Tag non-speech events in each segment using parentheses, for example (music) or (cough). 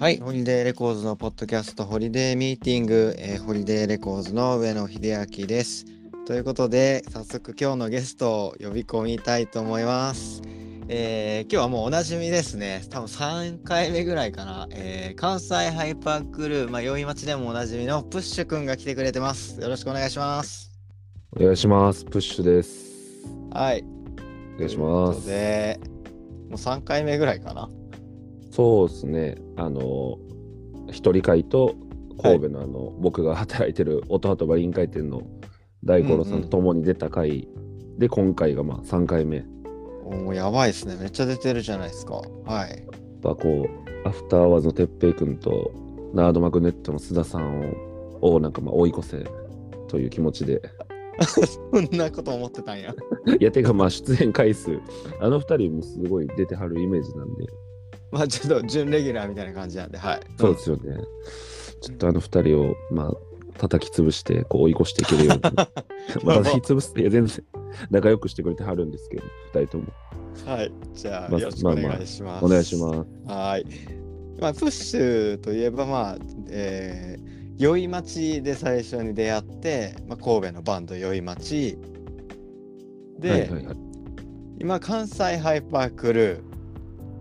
はい、ホリデーレコーズのポッドキャスト、ホリデーミーティング、えーホリデーレコーズの上野秀明です。ということで、早速今日のゲストを呼び込みたいと思います。えー今日はもうおなじみですね。多分3回目ぐらいかな。えー関西ハイパークルー、まあ、宵町でもおなじみのプッシュくんが来てくれてます。よろしくお願いします。お願いします。プッシュです。はい。お願いします。で、もう3回目ぐらいかな。そうですね。あの、一人会と神戸のあの、僕が働いてる音鳩バリン会店の大五郎さんと共に出た会で、今回がまあ3回目。やっおやばいですね。めっちゃ出てるじゃないですか。はい。ぱこう、アフターアワーズの哲平君とナードマグネットの須田さんををなんかまあ追い越せという気持ちで。(laughs) そんなこと思ってたんや。いや、てかまあ出演回数、あの二人もすごい出てはるイメージなんで。まあちょっと準レギュラーみたいな感じなんで、はい。そうですよね。ちょっとあの二人を、まあ、叩き潰して、こう追い越していけるように。(laughs) まあ、叩き潰すいや、全然仲良くしてくれてはるんですけど、二人とも。はい。じゃあ、まあよろしくお願いします。お願いします。はい。まあ、プッシュといえば、まあ、えー、宵町で最初に出会って、まあ、神戸のバンド宵町で、はいはいはい。今、関西ハイパークルー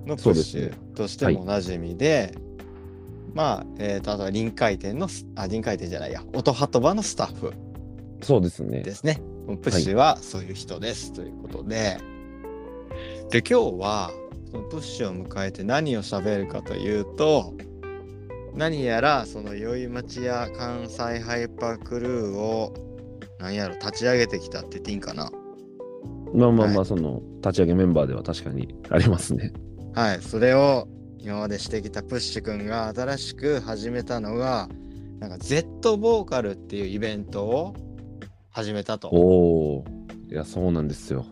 のプッシュとしてもおなじみで、まあ、えーと、あとは臨海店のス、あ、臨海店じゃないや、音鳩場のスタッフそうですねで。すね。プッシュはそういう人です、ということで。で、今日は、そのプッシュを迎えて何を喋るかというと、何やらその宵町や関西ハイパークルーを何やろ立ち上げてきたって言っていいんかなまあまあまあ、はいその、立ち上げメンバーでは確かにありますね。はい、それを今までしてきたプッシュくんが新しく始めたのが、なんか Z ボーカルっていうイベントを始めたと。おお。いや、そうなんですよ。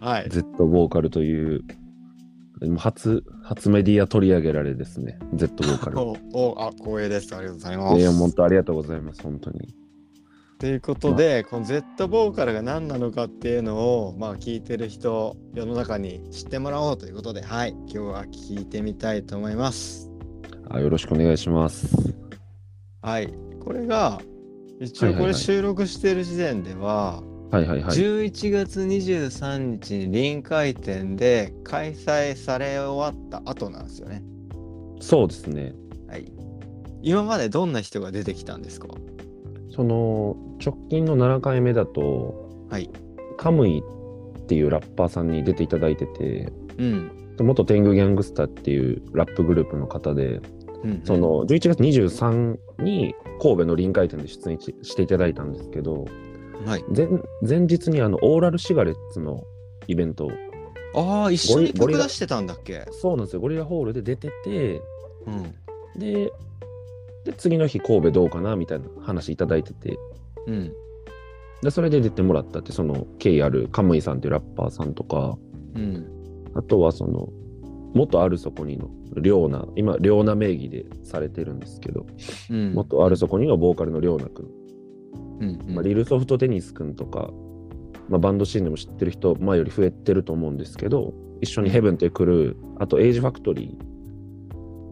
はい。Z ボーカルという、今初、初メディア取り上げられですね。Z ボーカル。(laughs) おおあ光栄です。ありがとうございます。いや、本当ありがとうございます。本当に。ということで、この Z ボーカルが何なのかっていうのを、まあ、聞いてる人世の中に知ってもらおうということではい今日は聞いてみたいと思います。あよろしくお願いします。はいこれが一応これ収録してる時点では、はいはいはい。11月23日に臨海店で開催され終わった後なんですよね。そうですね。はい、今までどんな人が出てきたんですか？その直近の7回目だと、はい。カムイっていうラッパーさんに出ていただいてて、うん。元天狗ギャングスターっていうラップグループの方で、うんその11月23に神戸の臨海店で出演ししていただいたんですけど、はい。前前日にあのオーラルシガレッツのイベント、ああ一緒に曲出してたんだっけ？そうなんですよ、ゴリラホールで出てて、うん。で、で次の日神戸どうかなみたいな話いただいてて、うん。でそれで出てもらったって、その経緯あるカムイさんっていうラッパーさんとか、うん。あとはその、元あるそこにのリョーナ、今、リョーナ名義でされてるんですけど、うん。元あるそこにのボーカルのリョーナ君、うん。まあ、リルソフトテニス君とか、まあ、バンドシーンでも知ってる人、前より増えてると思うんですけど、一緒にヘブンというクルー、あとエイジファクトリー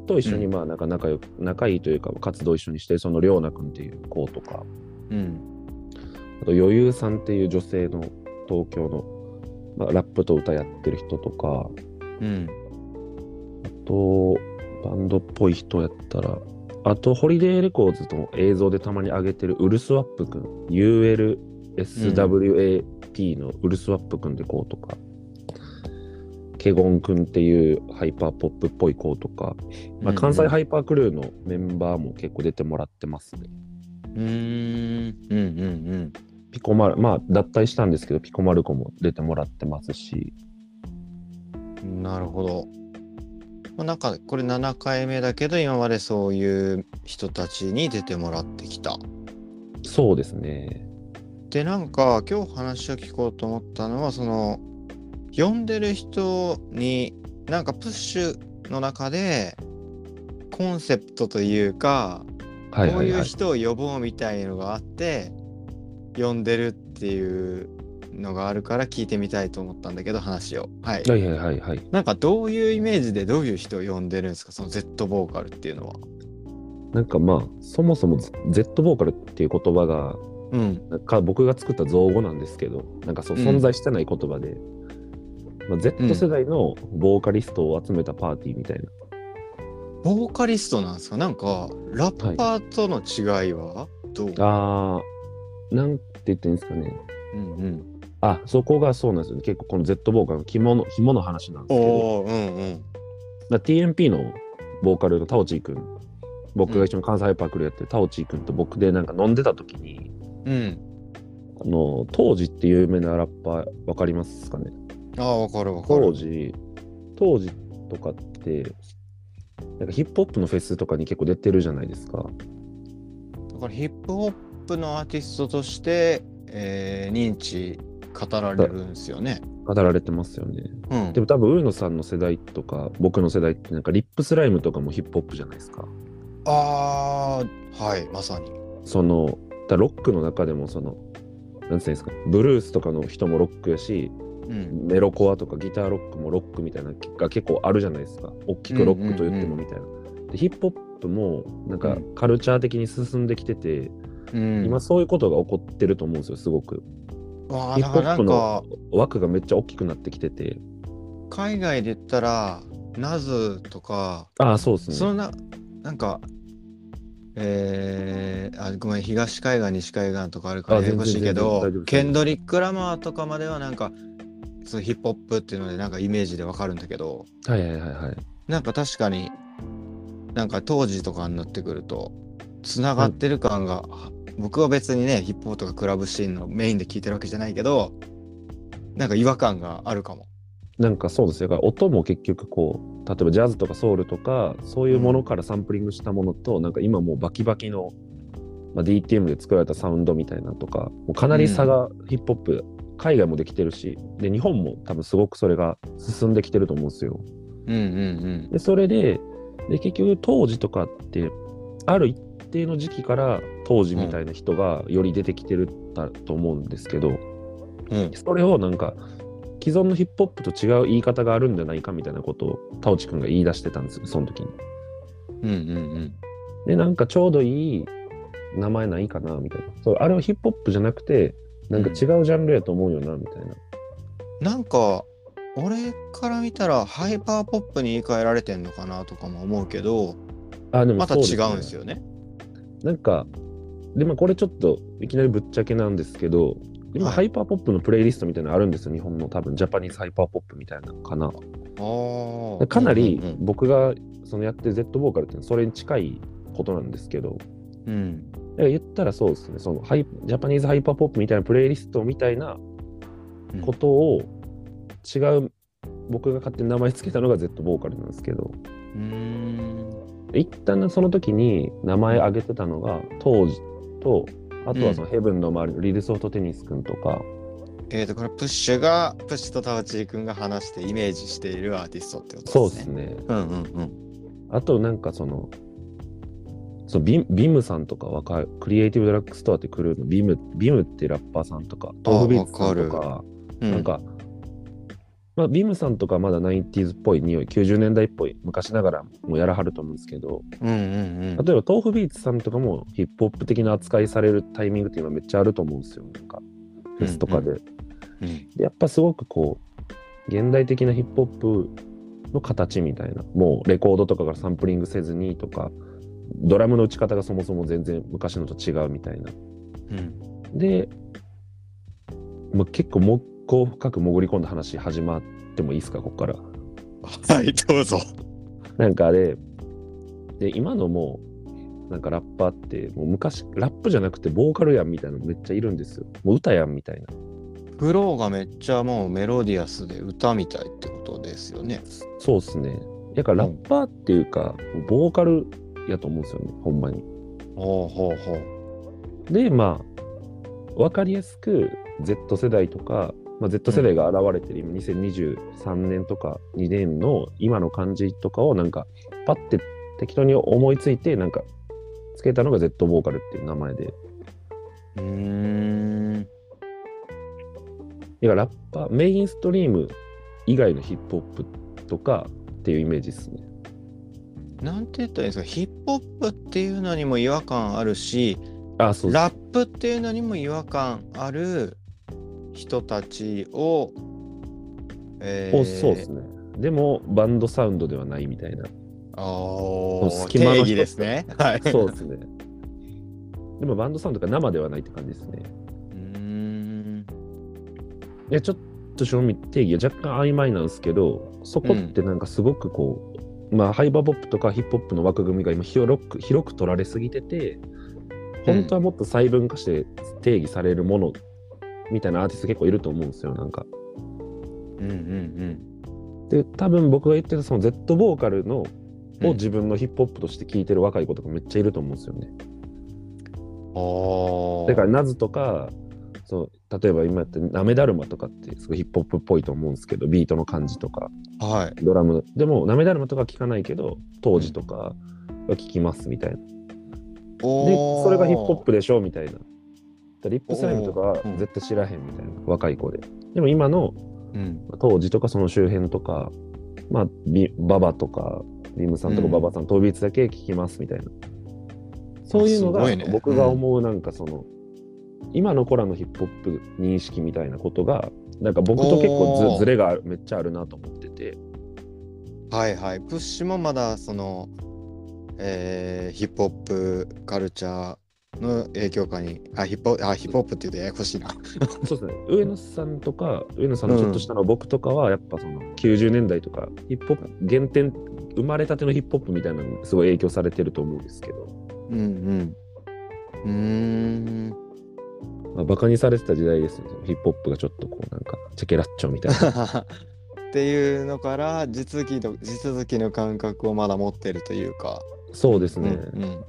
と一緒にまあなんか仲良く、仲いいというか活動一緒にして、そのリョーナ君っていう子とか、うん。あと余裕さんっていう女性の東京の、まあ、ラップと歌やってる人とか、うん。あと、バンドっぽい人やったら、あと、ホリデーレコーズの映像でたまに上げてるウルスワップくん、ULSWAP のウルスワップくんって子とか、ケゴンくんっていうハイパーポップっぽい子とか、まあ、関西ハイパークルーのメンバーも結構出てもらってますね。うーん。うん。うん。ピコマル、まあ脱退したんですけど、ピコマルコも出てもらってますし、うん。なるほど。まあ、なんかこれ7回目だけど今までそういう人たちに出てもらってきた。そうですね。でなんか今日話を聞こうと思ったのはその呼んでる人になんかプッシュの中でコンセプトというかはいこうはい。はい。いう人を呼ぼうみたいのがあって呼んでるっていうのがあるから聞いてみたいと思ったんだけど話を。はい。はいはいはいはい。なんかどういうイメージでどういう人を呼んでるんですか？その Z ボーカルっていうのは。なんかまあ、そもそも Z ボーカルっていう言葉が、うんか僕が作った造語なんですけど、なんかそううん。存在してない言葉で、まあ、Z 世代のボーカリストを集めたパーティーみたいな。ボーカリストなんですか？なんかラッパーとの違いは？どう、あー、なんて言っていいんですかね。うんうん。あ、そこがそうなんですよね。結構この Z ボーカルの肝の肝の話なんですけど、うんうん。まあ TMP のボーカルのタオチー君、僕が一緒に関西ハイパークルやってるタオチー君と僕でなんか飲んでた時に、うん。あの、当時って有名なラッパーわかりますかね？ああわかるわか当る時、当時とかって、なんかヒップホップのフェスとかに結構出てるじゃないですか。だからヒップホップのアーティストとして、えー認知語られるんですよね。語られてますよね。うんでも多分上野さんの世代とか僕の世代ってなんかリップスライムとかもヒップホップじゃないですか。ああはいまさに。そのだロックの中でもそのなんていうんですかブルースとかの人もロックやしうん。メロコアとかギターロックもロックみたいなのが結構あるじゃないですか。大きくロックと言ってもみたいな、でヒップホップもなんかうんカルチャー的に進んできてて、うん、今そういうことが起こってると思うんですよすごく。あヒップホップの枠がめっちゃ大きくなってきてて。海外で言ったらナズとかああそうですね。そのななんかえー、あごめん東海岸西海岸とかあるからあややこしいけどケンドリック・ラマーとかまではなんかそのヒップホップっていうのでなんかイメージでわかるんだけどはいはいはいはい。なんか確かになんか当時とかになってくるとつながってる感が、僕は別にねヒップホップとかクラブシーンのメインで聴いてるわけじゃないけどなんか違和感があるかも。なんかそうですよ。だから音も結局こう例えばジャズとかソウルとかそういうものからサンプリングしたものと、なんか今もうバキバキの、まあ、DTM で作られたサウンドみたいなとかもうかなり差がヒップホップ、海外もできてるしで日本も多分すごくそれが進んできてると思うんですよ。うんうんでそれでで結局当時とかってある一定の時期から当時みたいな人がより出てきてるだと思うんですけど、うんうんそれをなんか既存のヒップホップと違う言い方があるんじゃないかみたいなことを田内くんが言い出してたんですよその時に。うんうんでなんかちょうどいい名前ないかなみたいなそうあれはヒップホップじゃなくてなんか違うジャンルやと思うよなみたいな。なんか俺から見たらハイパーポップに言い換えられてんのかなとかも思うけどあでもまた違うんですよね。なんか、で、まあ、これちょっといきなりぶっちゃけなんですけど、今、はい。ハイパーポップのプレイリストみたいなのあるんですよ、日本の。多分、ジャパニーズハイパーポップみたいなのかな。あー。かなり僕がそのやってる Z ボーカルってそれに近いことなんですけど、うん言ったらそうですね、そのハイジャパニーズハイパーポップみたいなプレイリストみたいなうん。ことを違う、僕が勝手に名前つけたのが ZVOCAL なんですけど、うーん。一旦その時に名前挙げてたのが当時とあとはそのヘブンの周りのリルソフトテニス君とか、えーとこれプッシュがプッシュとタワチー君が話してイメージしているアーティストってことそうでね。ですすね。うんうんうん。あとなんかそのそのビビムさんとかわかるクリエイティブドラッグストアってクルーのビムビムってラッパーさんとか豆腐ビーツさんとわかうん。なんか、まあ、ビムさんとかまだ 90s っぽい匂い90年代っぽい昔ながらもやらはると思うんですけどうんうんうん。例えば豆腐ビーツさんとかもヒップホップ的な扱いされるタイミングっていうのはめっちゃあると思うんですよなんかフェスとかで,、うん。でやっぱすごくこう現代的なヒップホップの形みたいなもうレコードとかからサンプリングせずにとかドラムの打ち方がそもそも全然昔のと違うみたいな。うん。で、まあ、結構もうこう深く潜り込んだ話始まってもいいですかここから。はいどうぞ。なんかあれで今のもうなんかラッパーってもう昔ラップじゃなくてボーカルやんみたいなのめっちゃいるんですよ。もう歌やんみたいな。フローがめっちゃもうメロディアスで歌みたいってことですよね。そうっすね。だからラッパーっていうか、ボーカルやと思うんですよねほんまにほうほうほう。でまあ分かりやすく Z 世代とか、まあ、Z 世代が現れてる今2023年とか2年の今の感じとかをなんかパッて適当に思いついてなんかつけたのが Z ボーカルっていう名前でうーん。いやラッパー、メインストリーム以外のヒップホップとかっていうイメージですね。なんて言ったらいいんですか？ヒップホップっていうのにも違和感あるしあ、そうラップっていうのにも違和感ある人たちを、えおそうですね。でも、バンドサウンドではないみたいな。あー隙間のですね。はい。そうですね。でも、バンドサウンドが生ではないって感じですね。うーん。いや、ちょっと正味定義は若干曖昧なんですけど、そこってなんかすごくこう、まあ、ハイバーポップとかヒップホップの枠組みが今広く広く取られすぎてて、本当はもっと細分化して定義されるものみたいなアーティスト結構いると思うんですよ、なんか。うんうんで、多分僕が言ってたその Z ボーカルのうん。を自分のヒップホップとして聴いてる若い子とかめっちゃいると思うんですよね。ああ。だからナズとかそう例えば今やってなめだるまとかってすごいヒップホップっぽいと思うんですけどビートの感じとかはい。ドラムのでもなめだるまとか聞かないけど当時とかは聞きますみたいな。でおーそれがヒップホップでしょみたいな。リップスライムとかは絶対知らへんみたいな若い子で。でも今のうん。当時とかその周辺とかまあビババとかビームさんとかうんババさん、当ビーツだけ聞きますみたいな。そういうのが僕が思うなんかその、今の子らのヒップホップ認識みたいなことがなんか僕と結構ずずれがあるめっちゃあるなと思っててはいはい。プッシュもまだその、えーヒップホップカルチャーの影響下に、あ、ヒップホあヒップホップって言うとややこしいな。(laughs) そうですね上野さんとか上野さんのちょっと下の僕とかはやっぱその90年代とかヒップホップ原点生まれたてのヒップホップみたいなのにすごい影響されてると思うんですけど、うんうん。うーん。まあ、バカにされてた時代ですよねヒップホップがちょっとこうなんかチェケラッチョみたいな。(laughs) っていうのから地続きの地続きの感覚をまだ持ってるというか。そうですね、うんうん。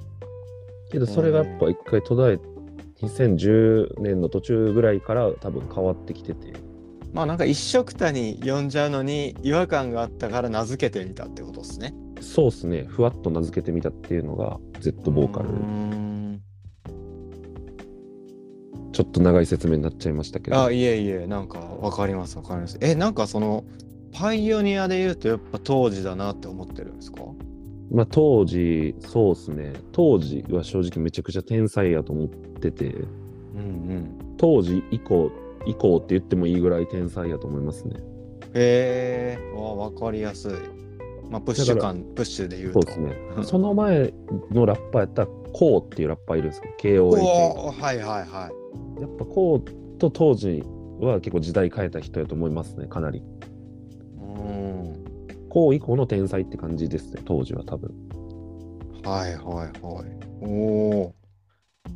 けどそれがやっぱ一回途絶え2010年の途中ぐらいから多分変わってきてて。まあなんか一緒くたに呼んじゃうのに違和感があったから名付けてみたってことですね。そうですね。ふわっと名付けてみたっていうのが Z ボーカルちょっと長い説明になっちゃいましたけどあいえいえなんかわかりますわかります。えなんかそのパイオニアで言うとやっぱ当時だなって思ってるんですか？まあ当時そうですね当時は正直めちゃくちゃ天才やと思っててうんうん。当時以降以降って言ってもいいぐらい天才やと思いますねへえわわかりやすい。まあプッシュ感プッシュで言うと。そうですねその前のラッパーやったらコーっていうラッパーいるんですけどお KOAK おはいはいはい。やっぱコーと当時は結構時代変えた人やと思いますねかなりうん。コー以降の天才って感じですね当時は多分はいはいはい。おお。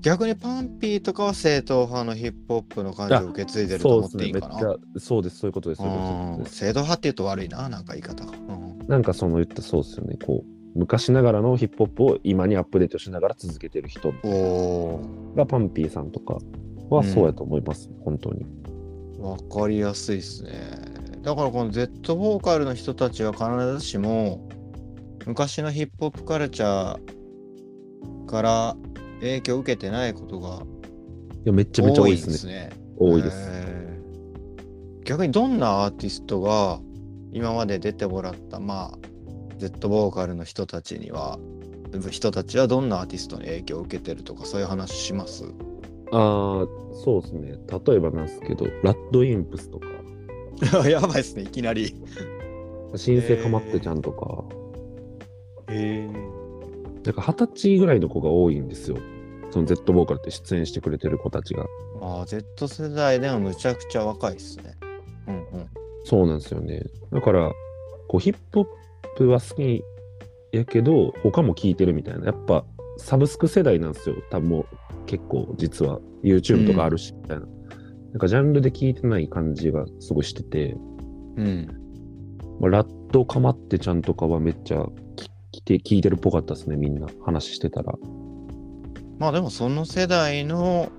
逆にパンピーとかは正統派のヒップホップの感じを受け継いでると思っていいかな。めっちゃそうですそういうことですそういうことですうん正統派って言うと悪いな、なんか言い方が。うんなんかその言ったそうですよねこう昔ながらのヒップホップを今にアップデートしながら続けてる人がパンピーさんとかはそうやと思います、本当に。ー、わかりやすいですね。だからこの Z ボーカルの人たちは必ずしも昔のヒップホップカルチャーから影響を受けてないことがいやめっちゃめちゃ多多いいですすね。多いです。へー。逆にどんなアーティストが今まで出てもらったまあ Z ボーカルの人たちには人たちはどんなアーティストに影響を受けてるとかそういう話します？ああそうですね例えばなんですけどラッドインプスとか (laughs) やばいですねいきなり。(laughs) 新生かまってちゃんとか、へえ。なんか二十歳ぐらいの子が多いんですよその Z ボーカルって出演してくれてる子たちがああ Z 世代でもむちゃくちゃ若いですね。うんうん。そうなんですよねだからこうヒップホップは好きやけど他も聴いてるみたいなやっぱサブスク世代なんですよ。多分もう結構実は。YouTube とかあるしみたいな、なんかジャンルで聴いてない感じがすごいしてて、うん。まあ、ラッドかまってちゃんとかはめっちゃきて聞いてるっぽかったですねみんな。話してたら。まあでもその世代の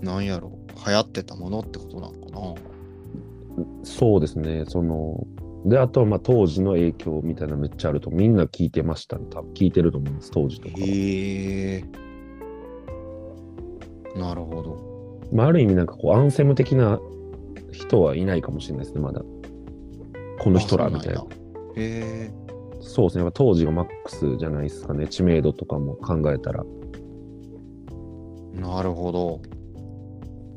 なんやろ。流行ってたものってことなのかな。そうですね。そのであとはまあ当時の影響みたいなのめっちゃあるとみんな聞いてましたね多分聞いてると思うんです当時とかは、へえ。なるほど。まあ、ある意味なんかこうアンセム的な人はいないかもしれないですね、まだ。この人らみたいな。へえ。そうですね、当時がマックスじゃないですかね、知名度とかも考えたら。なるほど。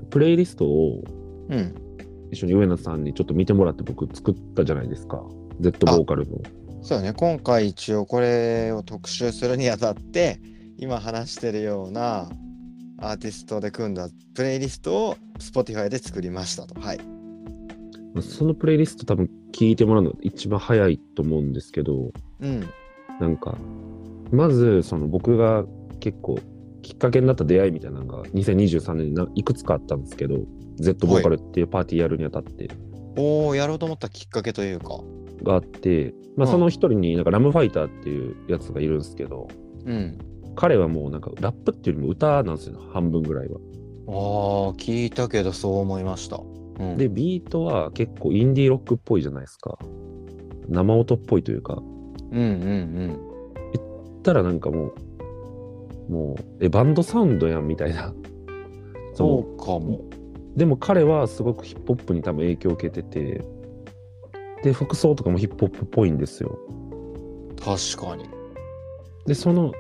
プレイリストをうん。一緒に上野さんにちょっと見てもらって僕作ったじゃないですか。Z ボーカルの。そうだね。今回一応これを特集するにあたって、今話してるようなアーティストで組んだプレイリストを Spotify で作りましたと。はい。そのプレイリスト多分聞いてもらうのが一番早いと思うんですけど、うん。なんか、まずその僕が結構きっかけになった出会いみたいなのが2023年にないくつかあったんですけど、Z ボーカルっていうパーティーやるにあたっておお、やろうと思ったきっかけというか。があって、まあうんその一人になんかラムファイターっていうやつがいるんですけど、うん。彼はもうなんかラップっていうよりも歌なんですよ、半分ぐらいは。ああ、聞いたけどそう思いました。うん、で、ビートは結構インディーロックっぽいじゃないですか。生音っぽいというか、うんうんたらなんかもう、もう、え、バンドサウンドやんみたいな。そうかも。でも彼はすごくヒップホップに多分影響を受けてて、で、服装とかもヒップホップっぽいんですよ。確かに。で、その、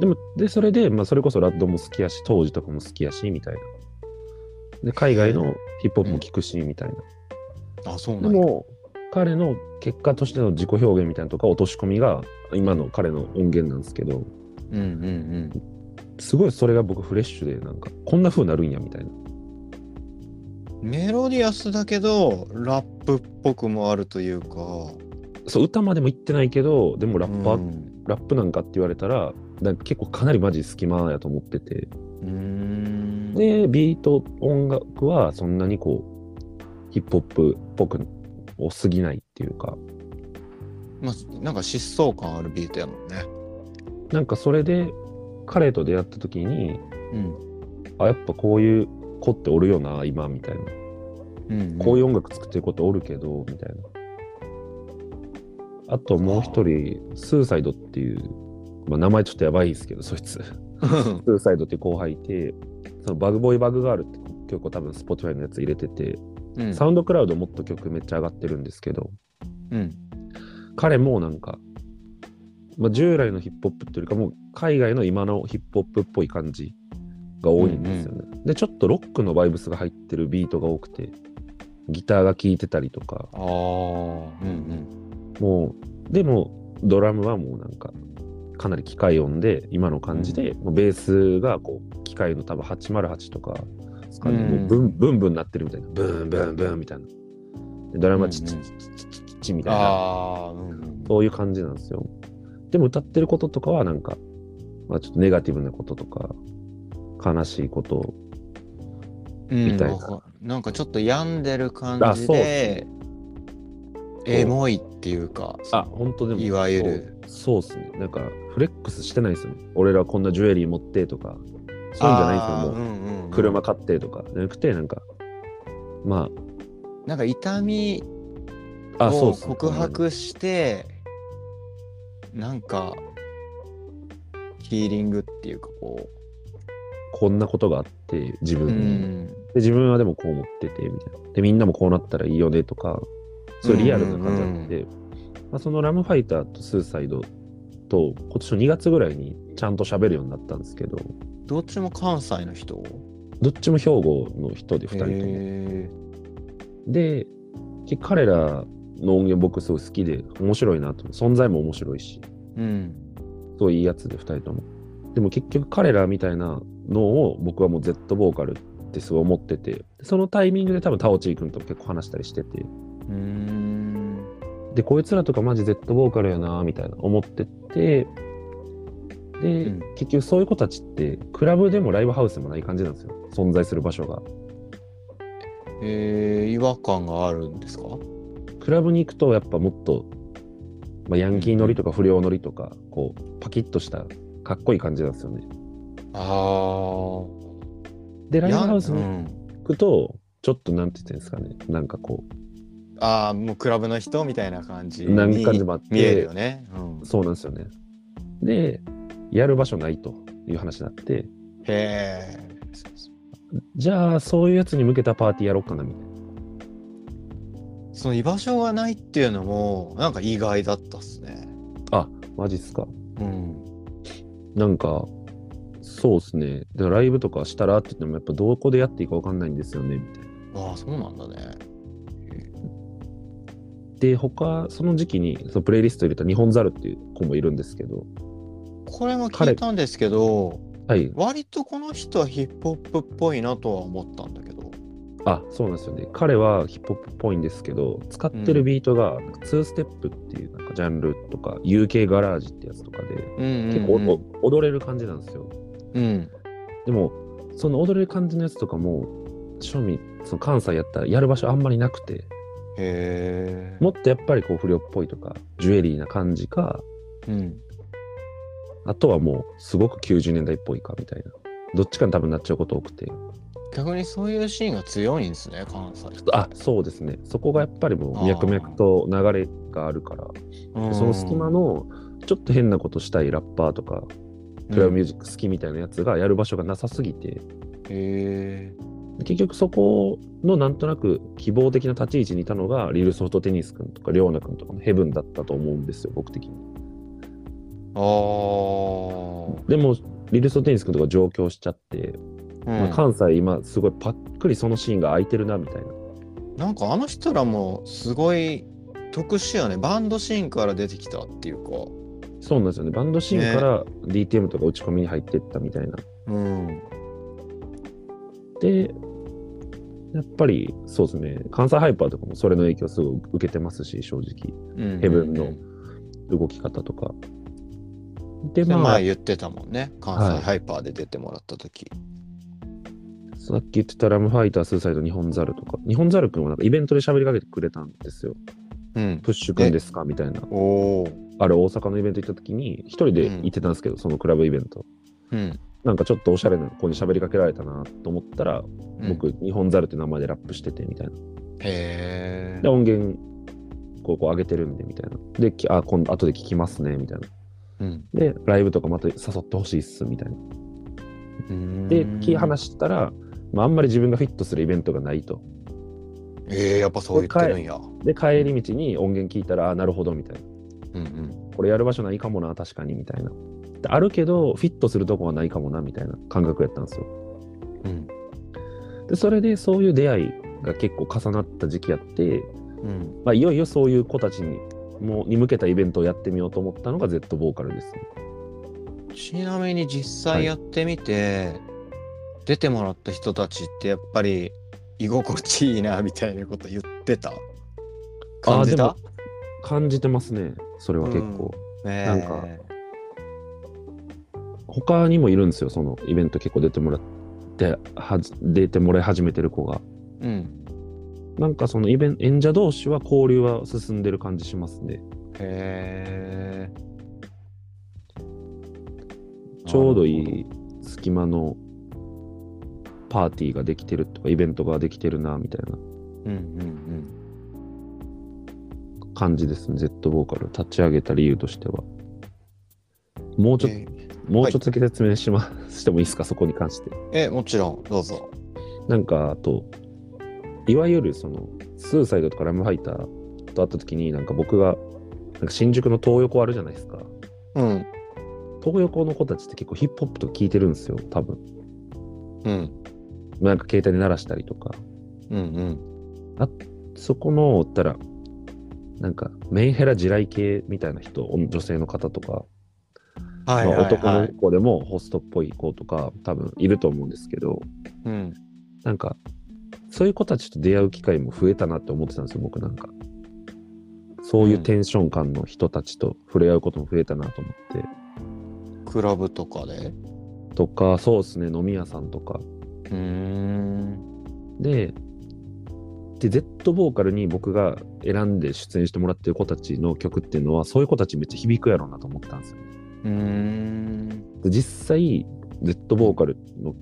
でも、で、それで、まあ、それこそラッドも好きやし、当時とかも好きやし、みたいな。で、海外のヒップホップも聞くし、みたいな。あ、そうなんや。でも、彼の結果としての自己表現みたいなのとか落とし込みが、今の彼の音源なんですけど、うんうんすごいそれが僕フレッシュで、なんか、こんな風になるんや、みたいな。うん。メロディアスだけど、ラップっぽくもあるというか。そう、歌までも言ってないけど、でもラッパー、うんラップなんかって言われたら、結構かなりマジ隙間やと思ってて。で、ビート、音楽はそんなにこう、ヒップホップっぽくを過ぎないっていうか、まあ、なんか疾走感あるビートやもんね。なんかそれで彼と出会った時に、うん。あ、やっぱこういう子っておるよな、今、みたいな。うん、こういう音楽作ってる子っておるけど、みたいな。あともう一人、スーサイドっていう、まあ名前ちょっとやばいですけど、そいつ。(laughs) スーサイドって後輩いて、そのバグボーイバグガールって曲を多分 Spotify のやつ入れてて、うん。サウンドクラウドもっと曲めっちゃ上がってるんですけど、うん。彼もなんか、まあ、従来のヒップホップっていうよりかもう海外の今のヒップホップっぽい感じが多いんですよね。で、ちょっとロックのバイブスが入ってるビートが多くて、ギターが効いてたりとか、ああ、うんもう、でもドラムはもうなんか、かなり機械音で今の感じで、もうベースがこう機械の多分808とかですかね、うんもうブンブンブンなってるみたいな、ブンブンブンみたいな。でドラムはチッチッチッチッチッチッチッみうん。たいな。ああ、うんうん。そういう感じなんですよ。でも歌ってることとかはなんか、まあちょっとネガティブなこととか、悲しいこと、うんみたいなわかなんかちょっと病んでる感じで、エモいっていうか、あ、本当でも。いわゆるそう。っすね。なんか、フレックスしてないですよね。俺らこんなジュエリー持ってとか、そういうんじゃないんですよ。もう、うんうんうん車買ってとか、じゃなくて、なんか、まなんか痛みを告白して、なんか、ヒーリングっていうかここんなことがあって、自う、う分に。ん、で、自分はでもこう思ってて、みたいな。で、みんなもこうなったらいいよねとか、そういうリアルな感じがあって、まあ、そのラムファイターとスーサイドと、今年の2月ぐらいにちゃんと喋るようになったんですけど、どっちも関西の人？どっちも兵庫の人で2人とも。へで、彼らの音源僕すごい好きで面白いなと。存在も面白いし、ーうん。すごいいいやつで2人とも。でも結局彼らみたいなのを僕はもう Z ボーカルってすごい思ってて、そのタイミングで多分タオチー君と結構話したりしてて、うーん。で、こいつらとかマジ Z ボーカルやなみたいな思ってて、で、うん結局そういう子たちってクラブでもライブハウスでもない感じなんですよ。存在する場所が。えー、違和感があるんですか？クラブに行くとやっぱもっと、まあ、ヤンキー乗りとか不良乗りとか、こうパキッとしたかっこいい感じなんですよね。あで、あ。ライブハウスにうん行くと、ちょっとなんて言ってんですかね、なんかこああ、もうクラブの人みたいな感じう、なんにかもあって、見えるよね。うん、そうなんですよね。で、やる場所ないという話になって、へえ。じゃあそういうやつに向けたパーティーやろうかなみたいな。その居場所がないっていうのもなんか意外だったっすね。あ、マジっすか。うん。なんか、そうですね。だからライブとかしたらって言っても、やっぱどこでやっていいかわかんないんですよね、みたいな。ああ、そうなんだね。で、他、その時期にそのプレイリスト入れた日本ザルっていう子もいるんですけど、これも聞いたんですけど、はい。割とこの人はヒップホップっぽいなとは思ったんだけど。あ、そうなんですよね。彼はヒップホップっぽいんですけど、使ってるビートが、なんか2ステップっていうなんかジャンルとか、UK ガラージってやつとかで、うんうん、結構お踊れる感じなんですよ。うん。でも、その踊れる感じのやつとかも、庶民、その関西やったらやる場所あんまりなくて、へえ。もっとやっぱりこう不良っぽいとか、ジュエリーな感じか、うん。あとはもうすごく90年代っぽいかみたいな。どっちかに多分なっちゃうこと多くて。逆にそういうシーンが強いんですね、関西。あ、そうですね。そこがやっぱりもう脈々と流れがあるから、うんその隙間のちょっと変なことしたいラッパーとか、クラブミュージック好きみたいなやつがやる場所がなさすぎて、へえ。結局そこのなんとなく希望的な立ち位置にいたのがリル・ソフトテニス君とかリョーナ君とかのヘブンだったと思うんですよ、僕的に。ああ。でも、リル・ソフトテニス君とか上京しちゃって、まあ、関西今すごいパックリそのシーンが空いてるなみたいな。なんかあの人らもすごい特殊やね。バンドシーンから出てきたっていうか。そうなんですよね。バンドシーンから DTM とか打ち込みに入ってったみたいな。うん。で、やっぱりそうですね。関西ハイパーとかもそれの影響すごい受けてますし、正直。うんヘブンの動き方とか。で、で、まあ、前言ってたもんね。関はい西ハイパーで出てもらった時。さっき言ってたラムファイター、スーサイド、日本ザルとか。日本ザル君はなんかイベントで喋りかけてくれたんですよ。うん。プッシュ君ですかみたいな。おお。あれ、大阪のイベント行った時に、一人で行ってたんですけど、そのクラブイベント。うん。なんかちょっとおしゃれな子に喋りかけられたなと思ったら、うん僕、日本ザルって名前でラップしててみたいな。へえで、。音源、こうこう上げてるんでみたいな。で、きあ、今度後で聞きますねみたいな。うん。で、ライブとかまた誘ってほしいっすみたいな。うんで、聞き話したら、まあ、あんまり自分がフィットするイベントがないと。ええやっぱそう言ってるんや。で、帰り道に音源聞いたら、あ、なるほどみたいな。うんうん。これやる場所ないかもな、確かにみたいな。であるけど、フィットするとこはないかもなみたいな感覚やったんですよ。うん。で、それでそういう出会いが結構重なった時期やって、うん。まあ、いよいよそういう子たちにもに向けたイベントをやってみようと思ったのが Z ボーカルですね。ちなみに実際やってみて、出てもらった人たちってやっぱり居心地いいなみたいなこと言ってた？感じた？あ感じてますね、それは結構。ねえなんか他にもいるんですよ、そのイベント結構出てもらって、はじ出てもらい始めてる子が。うん。なんかそのイベント、演者同士は交流は進んでる感じしますね。へえ。ちょうどいい隙間のパーティーができてるとか、イベントができてるな、みたいなうんうん感じですね、Z ボーカルを立ち上げた理由としては。もううん。ちょっと、えもうちょっとだけ説明し,、ま、してもいいですか、そこに関して。え、もちろん、どうぞ。なんか、あと、いわゆるその、スーサイドとかラムファイターと会った時に、なんか僕が、なんか新宿の東横あるじゃないですか。うん。東横の子たちって結構ヒップホップとか聞いてるんですよ、多分。うん。なんか携帯で鳴らしたりとか。うんうん。そこの、おったら、なんか、メンヘラ地雷系みたいな人、女性の方とか、はいはいまあ男のはい。子でもホストっぽい子とか、多分いると思うんですけど、うん。なんか、そういう子たちと出会う機会も増えたなって思ってたんですよ、僕なんか。そういうテンション感の人たちと触れ合うことも増えたなと思って。クラブとかで？とか、そうですね、飲み屋さんとか。うーん。で、で、Z ボーカルに僕が選んで出演してもらってる子たちの曲っていうのは、そういう子たちめっちゃ響くやろうなと思ったんですよ。うーん。で実際、Z ボーカルの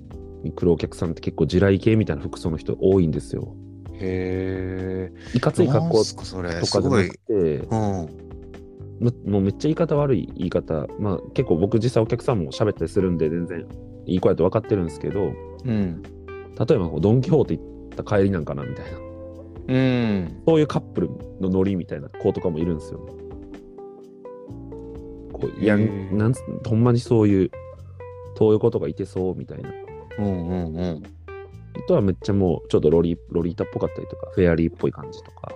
に来るお客さんって結構地雷系みたいな服装の人多いんですよ。へえ。いかつい格好。とかじゃな。くて、うん。むもうめっちゃ言い方悪い言い方、まあ結構僕実際お客さんも喋ったりするんで全然いい子やと分かってるんですけど、うん。例えばこうドン・キホーテ行った帰りなんかなみたいな。うん。そういうカップルのノリみたいな子とかもいるんですよ。こうやんなんつほんまにそういう遠い子とかいてそうみたいな。うんうんうん。あとはめっちゃもうちょっとロリロリータっぽかったりとか、フェアリーっぽい感じとか、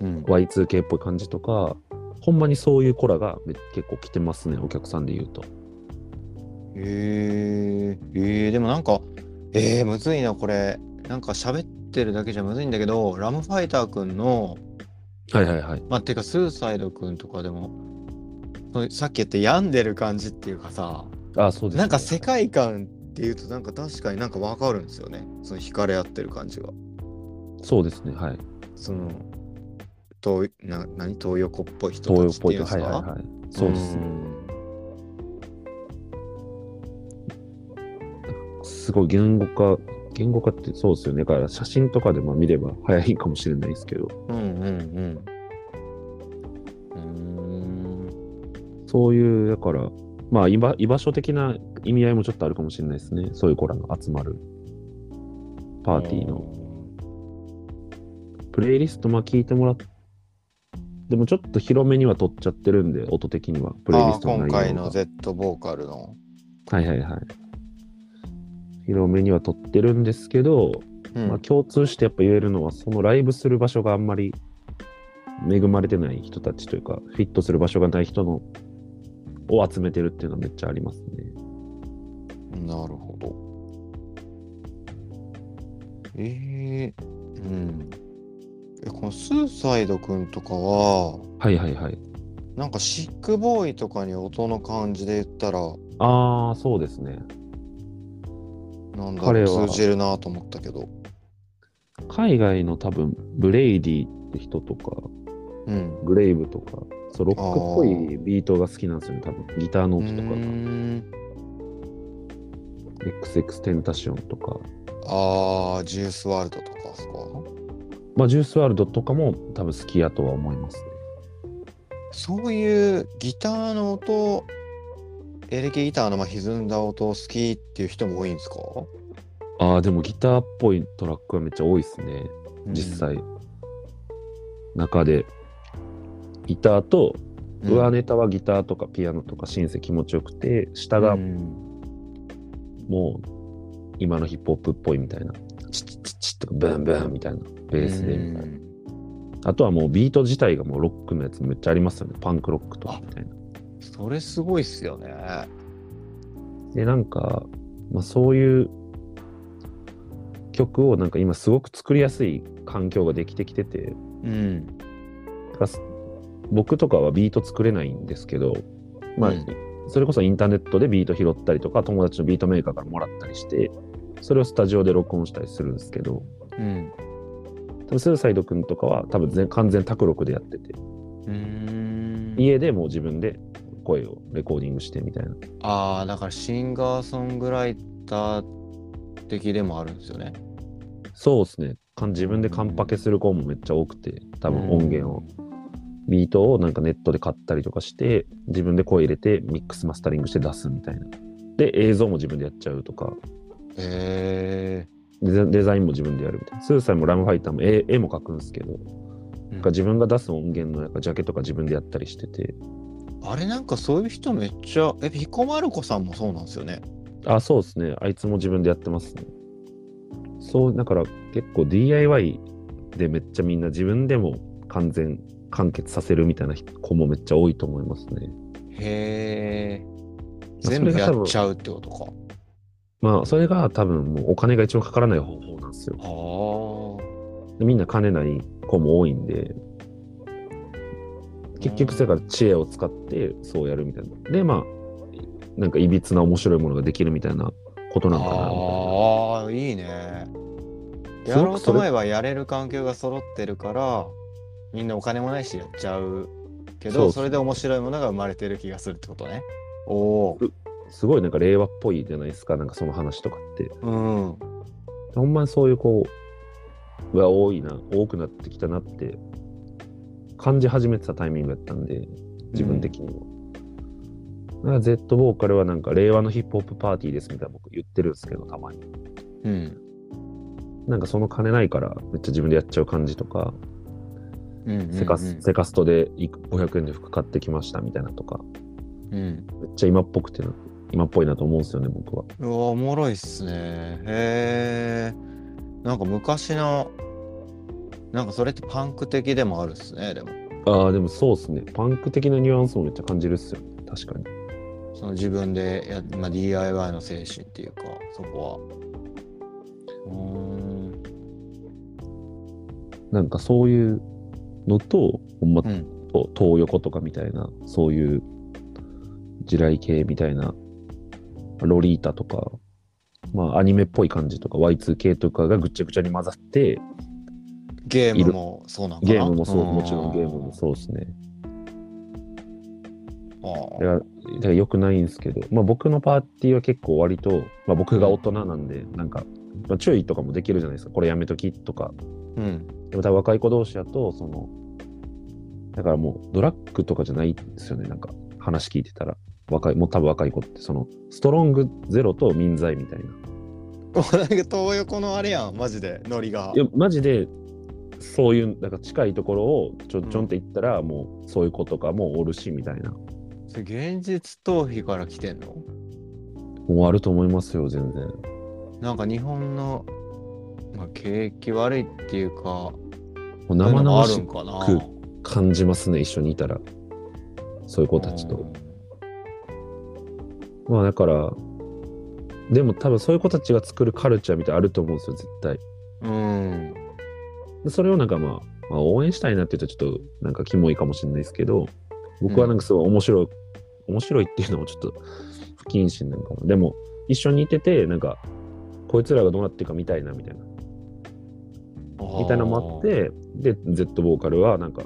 うん、Y2K っぽい感じとか、ほんまにそういう子らがめ結構来てますね、お客さんで言うと。へええー、でもなんか、えー、むずいな、これ。なんか喋ってるだけじゃむずいんだけど、ラムファイターくんの、はいはいはい。まあ、てか、スーサイドくんとかでも、さっき言って病んでる感じっていうかさ、あそうです、ね。なんか世界観っていうと、なんか確かになんかわかるんですよね。その惹かれ合ってる感じが。そうですね、はい。その、東な何東横っぽい人たちっていうんですか？はいはいはい。そうですね。すごい言語化、言語化ってそうですよね。だから写真とかでも見れば早いかもしれないですけど、うんうんうんうん。うそういう、だから、まあ居場居場所的な意味合いもちょっとあるかもしれないですね。そういう子らの集まるパーティーの。プレイリスト、まあ聞いてもらって、でもちょっと広めには取っちゃってるんで、音的には、プレイリストの今回の Z ボーカルの。はいはいはい。広めには取ってるんですけど、うんまあ、共通してやっぱ言えるのは、そのライブする場所があんまり恵まれてない人たちというか、フィットする場所がない人のを集めてるっていうのはめっちゃありますね。なるほど。えー、うん。え、このスーサイドくんとかは、はいはいはい。なんかシックボーイとかに音の感じで言ったら、ああ、そうですね。なんだ彼は通じるなと思ったけど。海外の多分、 Bladee って人とか、うん。 glaive とか、そうロックっぽいビートが好きなんですよね、多分。ギターのう音とかが。XX テンタションとか。あー、ジュースワールドとかですか？まあ、ジュースワールドとかも多分好きやとは思いますね。そういうギターの音、エレキギターのまあ歪んだ音好きっていう人も多いんですか？ああ、でもギターっぽいトラックはめっちゃ多いですね、実。際。中で、ギターと、うん上ネタはギターとかピアノとかシンセ気持ちよくて、下がうんもう今のヒップホップっぽいみたいな、チッチッチッチッとかブンブンみたいなベースでみたいな。あとはもうビート自体がもうロックのやつめっちゃありますよね。パンクロックとかみたいな。それすごいっすよね。で、なんか、まあ、そういう曲をなんか今すごく作りやすい環境ができてきてて、うん。僕とかはビート作れないんですけど、まあ、うんそれこそインターネットでビート拾ったりとか、友達のビートメーカーからもらったりして、それをスタジオで録音したりするんですけど、うん。多分スーサイド君とかは多分全完全卓録でやってて、うーん。家でもう自分で声をレコーディングしてみたいな。ああ、だからシンガーソングライター的でもあるんですよね。そうですね。自分でカンパケする子もめっちゃ多くて、多分うん音源を、ビートをなんかネットで買ったりとかして、自分で声入れてミックスマスタリングして出すみたいな。で、映像も自分でやっちゃうとか、へえ。デザデザインも自分でやるみたいな。スーサイもラムファイターも絵絵も描くんですけど、なんか自分が出す音源のなんかジャケとか自分でやったりしてて、あれなんかそういう人めっちゃ、え、ピコマルコさんもそうなんですよね？あ、そうですね。あいつも自分でやってますね。そう、だから結構 DIY でめっちゃみんな自分でも完全完結させるみたいな子もめっちゃ多いと思いますね。へえ。全部やっちゃうってことか。まあ、それが多分もうお金が一番かからない方法なんですよ。ああ。でみんな金ない子も多いんで、結局だから知恵を使ってそうやるみたいな。で、まあ、なんかいびつな面白いものができるみたいなことなのかなみたいな。ああ、いいね。すやろうと思えばやれる環境が揃ってるから、みんなお金もないしやっちゃうけど、それで面白いものが生まれてる気がするってことね。おお。すごいなんか令和っぽいじゃないですか、なんかその話とかって。うん。ほんまにそういう子が多いな、多くなってきたなって感じ始めてたタイミングやったんで、自分的にも。だから Z ボーカルはなんか令和のヒップホップパーティーですみたいな僕言ってるんですけど、たまに。うん。なんかその金ないからめっちゃ自分でやっちゃう感じとか、うんうんうんセカスセカストでいく500円で服買ってきましたみたいなとか、うん。めっちゃ今っぽくてな、今っぽいなと思うんですよね、僕は。うわ、おもろいっすね。へえ。なんか昔の、なんかそれってパンク的でもあるっすね、でも。ああ、でもそうですね。パンク的なニュアンスもめっちゃ感じるっすよね。確かに。その自分でや、まあ、DIY の精神っていうか、そこは。うーん。なんかそういうのと、ほんま、うん。と東横とかみたいな、そういう地雷系みたいな、ロリータとか、まあアニメっぽい感じとか Y2K とかがぐっちゃぐちゃに混ざって、ゲームもそうなのかな？ゲームもそう、んもちろんゲームもそうですね。あだから、だから良くないんですけど、まあ僕のパーティーは結構割と、まあ僕が大人なんで、なんか、まあ、注意とかもできるじゃないですか。これやめときとか。ーうん。でも多分若い子同士だと、その、だからもうドラッグとかじゃないんですよね。なんか話聞いてたら。若い、もう多分若い子って、その、ストロングゼロと民剤みたいな。なんか東横のあれやん、マジで、ノリがい。や、マジで、そういう、なんか近いところをちょちょんって行ったら、もうそういう子とかもおるし、みたいな。それ現実逃避から来てんの？もうあると思いますよ、全然。なんか日本の、まあ、景気悪いっていうか、生々し。く感じますね、一緒にいたら。そういう子たちと。まあだから、でも多分そういう子たちが作るカルチャーみたいなのあると思うんですよ、絶対。うん。でそれをなんかまあ、まあ、応援したいなって言うとちょっとなんかキモいかもしれないですけど、僕はなんかすごい面白い、面白いっていうのもちょっと不謹慎なのかな。でも、一緒にいてて、なんか、こいつらがどうなってるか見たいなみたいな。みたいなのもあって、で、Z ボーカルはなんか、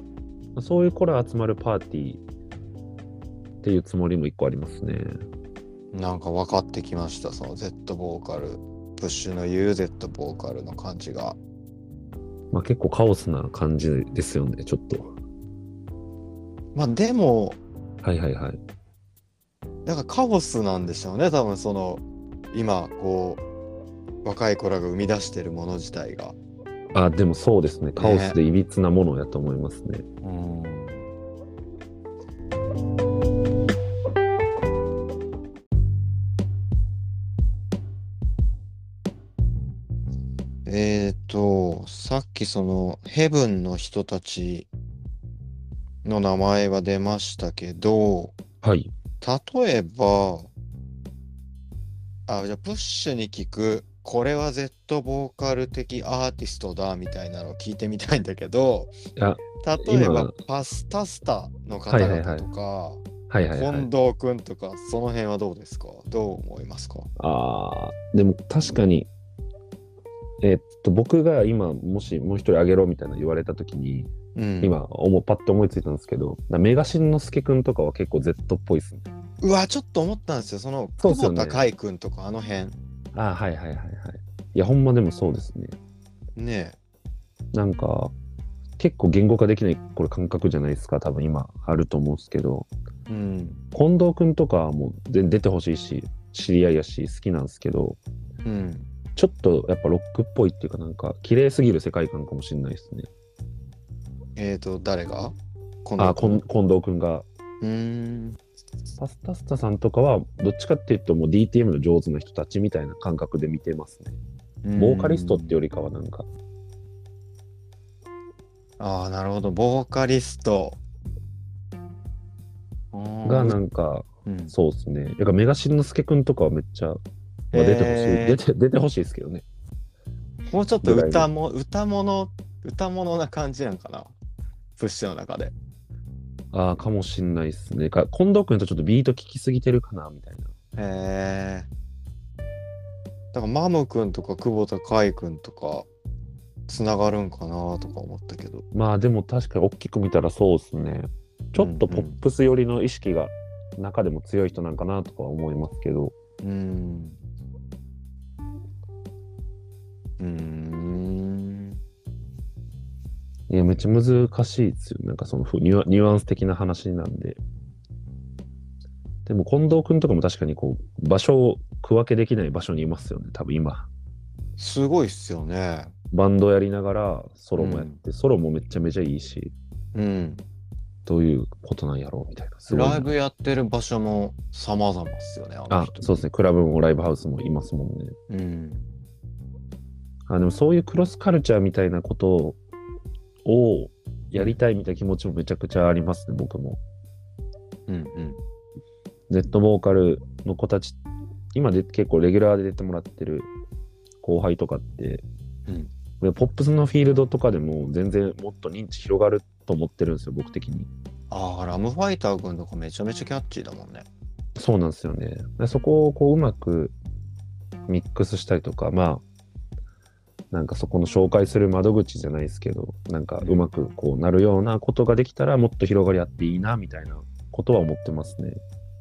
そういう子ら集まるパーティーっていうつもりも一個ありますね。なんか分かってきました、その Z ボーカル、プッシュの UZ ボーカルの感じが。まあ結構カオスな感じですよね、ちょっと。まあでも、はいはいはい。なんかカオスなんでしょうね、多分その、今、こう、若い子らが生み出してるもの自体が。あ、でもそうですね。カオスでいびつなものやと思いますね。うん。きそのヘブンの人たちの名前は出ましたけど、はい。例えば、あ、じゃあプッシュに聞く、これは Z ボーカル的アーティストだみたいなのを聞いてみたいんだけど、例えば今パスタスタの方々とか、はいはいはい。近藤くんとか、その辺はどうですか？どう思いますか？ああ、でも確かに、えっと、僕が今、もしもう一人あげろみたいな言われたときに、うん、今、思うパッと思いついたんですけど、だメガシンのすけくんとかは結構 Z っぽいですね。うわ、ちょっと思ったんですよ。その、久保田海くんとか、あの辺。ああ、はいはいはいはい。いや、ほんまでもそうですね。ねなんか、結構言語化できない、これ感覚じゃないですか、多分今あると思うんですけど、え。うん。近藤くんとかはもう出てほしいし、知り合いやし、好きなんですけど、うん。ちょっとやっぱロックっぽいっていうかなんか綺麗すぎる世界観かもしれないですね。えっ、ー、と、誰が？近あ、近藤くんが。うーん。パスタスタさんとかはどっちかっていうともう DTM の上手な人たちみたいな感覚で見てますね。ボーカリストってよりかはなんか、ああ、なるほど。ボーカリスト。がなんか、うん、そうですね。だからメガシンのすけくんとかはめっちゃ、まあ、出てほしい、えー出て、出てほしいですけどね。もうちょっと歌も、歌物、歌物な感じなんかな。プッシュの中で。ああ、かもしんないですね。か近藤くんとちょっとビート聞きすぎてるかな、みたいな。へえ。だからマムくんとか久保田海くんとか、つながるんかなとか思ったけど。まあでも確かに大きく見たらそうですね。ちょっとポップス寄りの意識が中でも強い人なんかなとかは思いますけど。うーん。うーん。いや、めっちゃ難しいですよ。なんかそのふニュアニュアンス的な話なんで。でも近藤くんとかも確かにこう、場所を区分けできない場所にいますよね、多分今。すごいっすよね。バンドやりながらソロもやって、ソロもめちゃめちゃいいし、うん。どういうことなんやろうみたいな。ライブやってる場所も様々っすよね。あのあ人、そうですね。クラブもライブハウスもいますもんね。うん。あでもそういうクロスカルチャーみたいなことをやりたいみたいな気持ちもめちゃくちゃありますね、僕も。うんうん。ネットボーカルの子たち、今で結構レギュラーで出てもらってる後輩とかって、うんでポップスのフィールドとかでも全然もっと認知広がると思ってるんですよ、僕的に。ああ、ラムファイター君とかめちゃめちゃキャッチーだもんね。そうなんですよね。でそこをこううまくミックスしたりとか、まあ、なんかそこの紹介する窓口じゃないですけど、なんかうまくこうなるようなことができたらもっと広がりあっていいなみたいなことは思ってますね。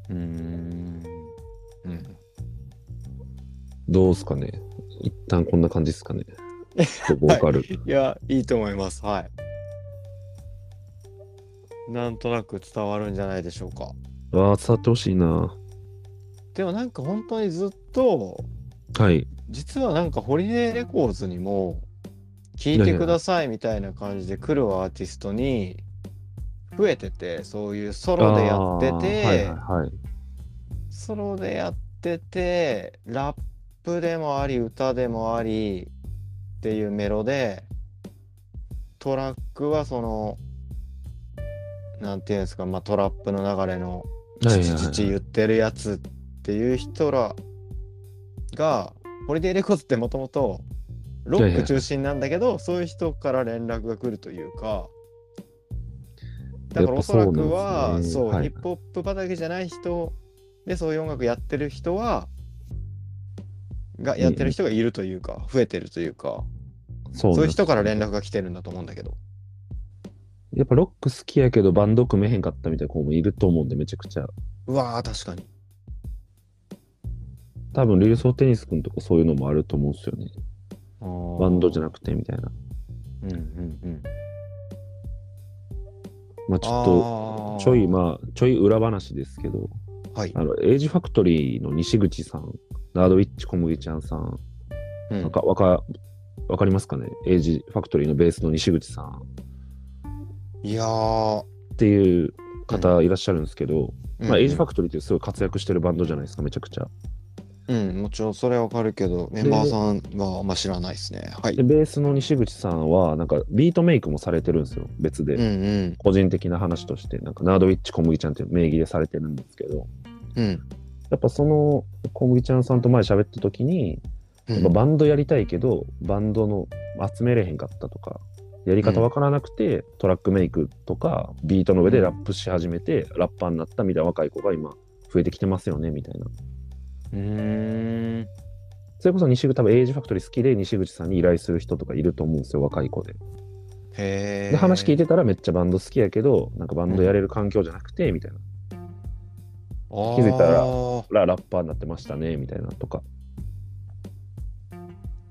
うーん。うん。どうですかね？一旦こんな感じですかね？ボーカル。いや、いいと思います。はい。なんとなく伝わるんじゃないでしょうか。ああ、伝わってほしいな。でもなんか本当にずっと、はい。実はなんかホリデーレコーズにも、聞いてくださいみたいな感じで来るアーティストに増えてて、そういうソロでやってて、はいはいはい。ソロでやってて、ラップでもあり、歌でもありっていうメロで、トラックはその、なんていうんですか、まあトラップの流れの、チはいはいはいチチチ言ってるやつっていう人らが、ホリデーレコーズってもともとロック中心なんだけど、そういう人から連絡が来るというか、だからおそらくは、そう、はいヒップホップ畑じゃない人で、そういう音楽やってる人は、がやってる人がいるというか、増えてるというか、そういう人から連絡。絡が来てるんだと思うんだけど。やっぱロック好きやけどバンド組めへんかったみたいな子もいると思うんでめちゃくちゃ。うわー、確かに。多分リルソーテニス君とかそういうのもあると思うんですよね。バンドじゃななくてみたいな。うんうんうん。まあちょっと、とちょい、まあ、ちょい裏話ですけど、はい。あの、 Age Factory の西口さん、ナードウィッチ小麦ちゃんさん、うんなんか、わか、わかりますかね？ Age Factory のベースの西口さんいやー、っていう方いらっしゃるんですけど、まあ、 Age Factory ってすごい活躍してるバンドじゃないですか、めちゃくちゃ。うん、もちろんそれはわかるけど、メンバーさんはあんま知らないですね。はい。で、ベースの西口さんは、なんか、ビートメイクもされてるんですよ、別で。うんうん。個人的な話として、なんか、ナードウィッチ小麦ちゃんっていう名義でされてるんですけど、うん。やっぱその小麦ちゃんさんと前喋った時に、うんやっぱバンドやりたいけど、バンドの集めれへんかったとか、やり方わからなくて、トラックメイクとか、ビートの上でラップし始めて、ラッパーになったみたいな若い子が今、増えてきてますよね、みたいな。うーん。それこそ西口、多分エイジファクトリー好きで西口さんに依頼する人とかいると思うんですよ、若い子で。へえ。で、話聞いてたらめっちゃバンド好きやけど、なんかバンドやれる環境じゃなくて、みたいな。気づいたらララッパーになってましたね、みたいなとか。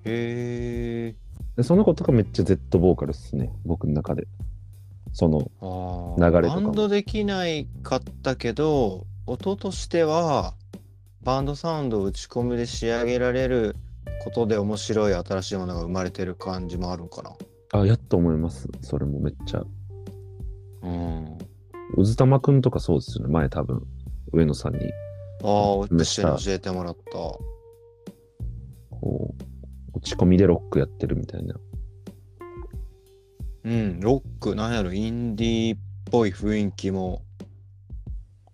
へえ。で、その子とかめっちゃ Z ボーカルっすね、僕の中で。その、あ流れとかもバンドできないかったけど、音としては、バンドサウンドを打ち込みで仕上げられることで面白い新しいものが生まれてる感じもあるんかな。あ、やっと思います。それもめっちゃ。うん。うずたまくんとかそうですよね、前多分、上野さんに、ああ、めっちゃ教えてもらった。こう、落ち込みでロックやってるみたいな。うん、ロック、なんやろ、インディーっぽい雰囲気も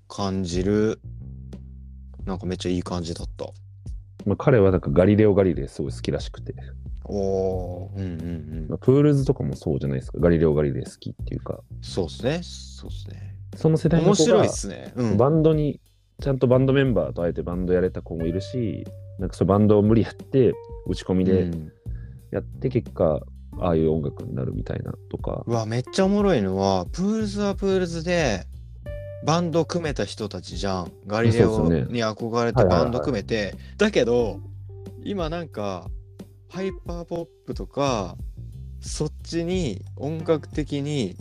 感じる。なんかめっちゃいい感じだった。まあ、彼はなんかガリレオ・ガリレイすごい好きらしくて、おお、うんうんうんま。あ、プールズとかもそうじゃないですか、ガリレオ・ガリレイ好きっていうか、そうっすね。そうっすね。その世代の子面白いがっすね。うん。バンドに、ちゃんとバンドメンバーとあえてバンドやれた子もいるし、なんかそうバンドを無理やって、打ち込みでうんやって結果、ああいう音楽になるみたいなとか、うわ、めっちゃおもろいのは、プールズはプールズで、バンド組めた人たちじゃん。ガリレオに憧れてバンド組めて。だけど、今なんか、ハイパーポップとか、そっちに音楽的に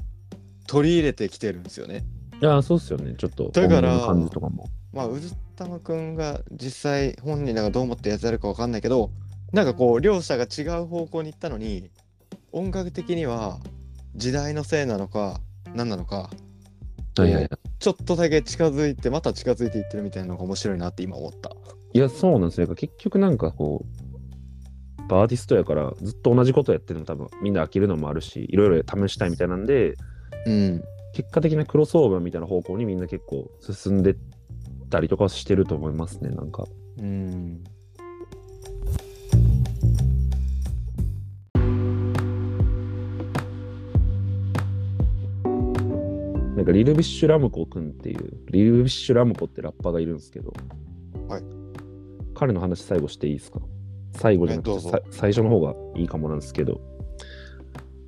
取り入れてきてるんですよね。いや、そうっすよね、ちょっと、だから感じとかも。まあ、うずたまくんが実際本人らがどう思ってやつやるかわかんないけど、なんかこう両者が違う方向に行ったのに音楽的には時代のせいなのか何なのかはいはいはい。ちょっとだけ近づいてまた近づいていってるみたいなのが面白いなって今思った。いや、そうなんですよ。結局なんかこう、アーティストやからずっと同じことやってるの多分みんな飽きるのもあるし、いろいろ試したいみたいなんで、うん。結果的なクロスオーバーみたいな方向にみんな結構進んでったりとかしてると思いますね、なんか。うん。なんかリル・ビッシュ・ラムコ君っていう、リル・ビッシュ・ラムコってラッパーがいるんですけど、はい。彼の話最後していいですか？最後じゃなくて最初の方がいいかもなんですけど、